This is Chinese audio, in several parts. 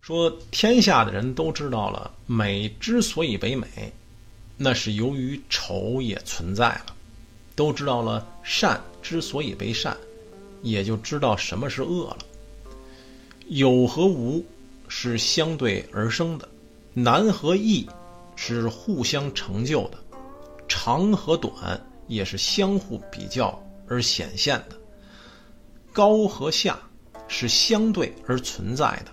说天下的人都知道了，美之所以为美，那是由于丑也存在了；都知道了善之所以为善，也就知道什么是恶了。有和无是相对而生的，难和易是互相成就的，长和短也是相互比较而显现的，高和下是相对而存在的。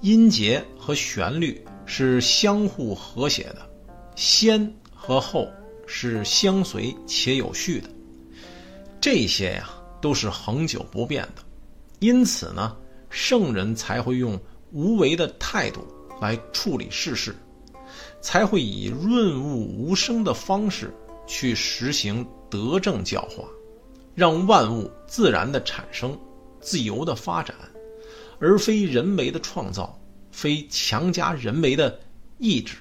音节和旋律是相互和谐的，先和后是相随且有序的，这些呀都是恒久不变的，因此呢，圣人才会用无为的态度来处理世事，才会以润物无声的方式去实行德政教化，让万物自然的产生，自由的发展。而非人为的创造，非强加人为的意志。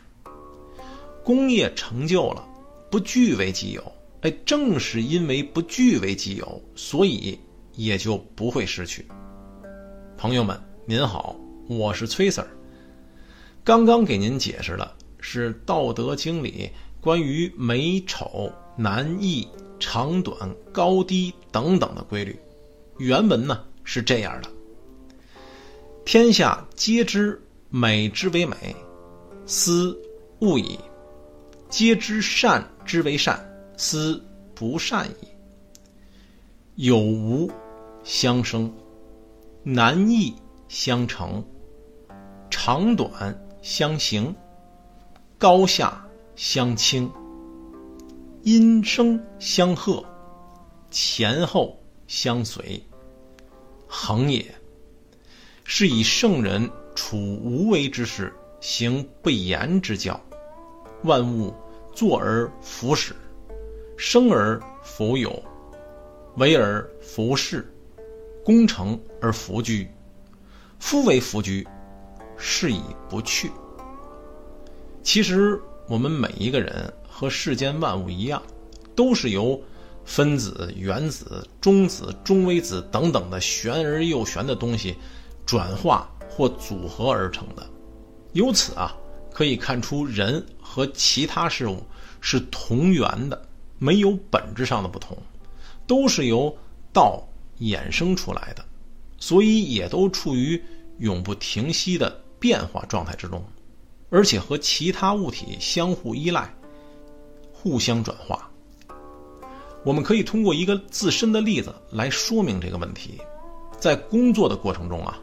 工业成就了，不据为己有。哎，正是因为不据为己有，所以也就不会失去。朋友们，您好，我是崔 Sir。刚刚给您解释了是《道德经》里关于美丑、难易、长短、高低等等的规律。原文呢是这样的。天下皆知美之为美，斯恶已；皆知善之为善，斯不善已。有无相生，难易相成，长短相形，高下相倾，音声相和，前后相随，恒也。是以圣人处无为之事，行不言之教，万物作而弗始，生而弗有，为而弗恃，功成而弗居。夫为弗居，是以不去。其实我们每一个人和世间万物一样，都是由分子、原子、中子、中微子等等的玄而又玄的东西。转化或组合而成的，由此啊，可以看出人和其他事物是同源的，没有本质上的不同，都是由道衍生出来的，所以也都处于永不停息的变化状态之中，而且和其他物体相互依赖，互相转化。我们可以通过一个自身的例子来说明这个问题，在工作的过程中啊。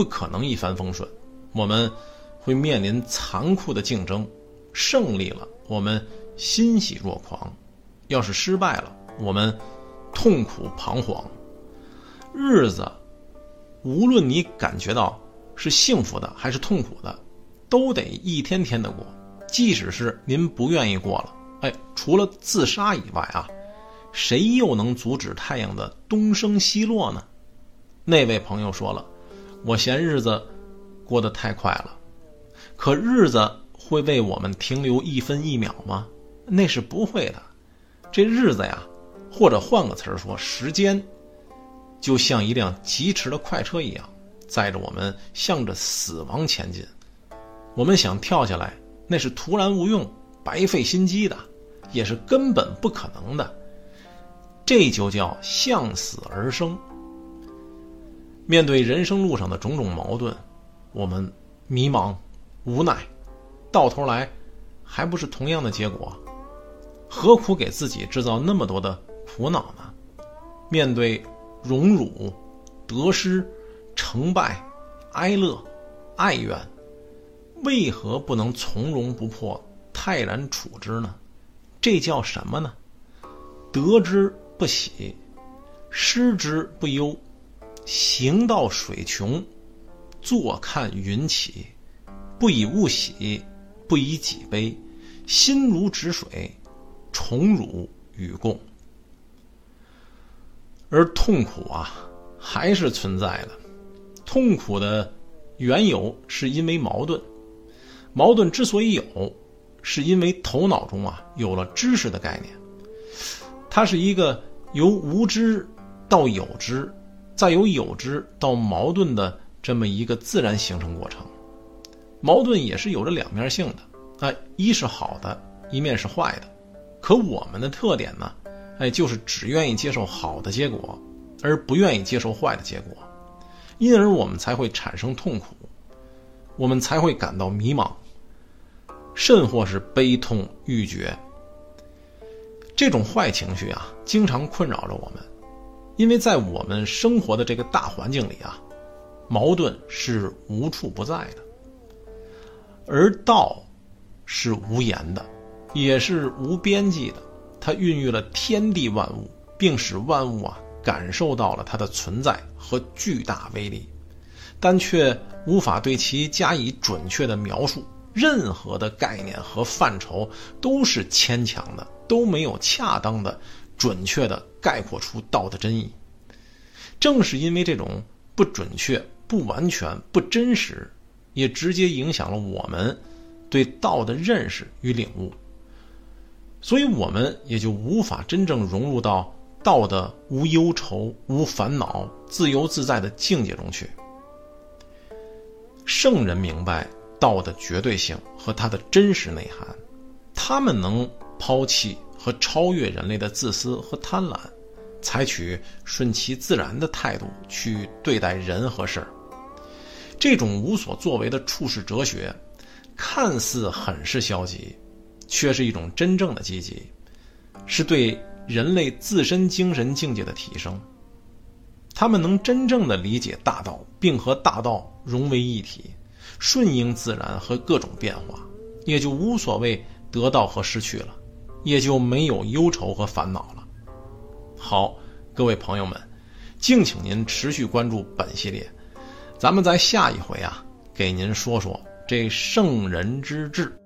不可能一帆风顺，我们会面临残酷的竞争。胜利了，我们欣喜若狂；要是失败了，我们痛苦彷徨。日子，无论你感觉到是幸福的还是痛苦的，都得一天天的过。即使是您不愿意过了，哎，除了自杀以外啊，谁又能阻止太阳的东升西落呢？那位朋友说了。我嫌日子过得太快了，可日子会为我们停留一分一秒吗？那是不会的。这日子呀，或者换个词儿说，时间就像一辆疾驰的快车一样，载着我们向着死亡前进。我们想跳下来，那是徒然无用、白费心机的，也是根本不可能的。这就叫向死而生。面对人生路上的种种矛盾，我们迷茫、无奈，到头来还不是同样的结果？何苦给自己制造那么多的苦恼呢？面对荣辱、得失、成败、哀乐、哀怨，为何不能从容不迫、泰然处之呢？这叫什么呢？得之不喜，失之不忧。行到水穷，坐看云起，不以物喜，不以己悲，心如止水，宠辱与共。而痛苦啊，还是存在的。痛苦的缘由是因为矛盾，矛盾之所以有，是因为头脑中啊有了知识的概念。它是一个由无知到有知。再由有之到矛盾的这么一个自然形成过程，矛盾也是有着两面性的，啊，一是好的，一面是坏的。可我们的特点呢，哎，就是只愿意接受好的结果，而不愿意接受坏的结果，因而我们才会产生痛苦，我们才会感到迷茫，甚或是悲痛欲绝。这种坏情绪啊，经常困扰着我们，因为在我们生活的这个大环境里啊，矛盾是无处不在的，而道是无言的。也是无边际的，它孕育了天地万物，并使万物啊感受到了它的存在和巨大威力，但却无法对其加以准确的描述。任何的概念和范畴都是牵强的，都没有恰当的、准确的概括出道的真意。正是因为这种不准确、不完全、不真实，也直接影响了我们对道的认识与领悟。所以，我们也就无法真正融入到道的无忧愁、无烦恼、自由自在的境界中去。圣人明白道的绝对性和它的真实内涵，他们能抛弃和超越人类的自私和贪婪，采取顺其自然的态度去对待人和事儿。这种无所作为的处世哲学，看似很是消极。却是一种真正的积极，是对人类自身精神境界的提升。他们能真正的理解大道，并和大道融为一体，顺应自然和各种变化，也就无所谓得到和失去了，也就没有忧愁和烦恼了。好，各位朋友们，敬请您持续关注本系列，咱们在下一回啊，给您说说这圣人之治。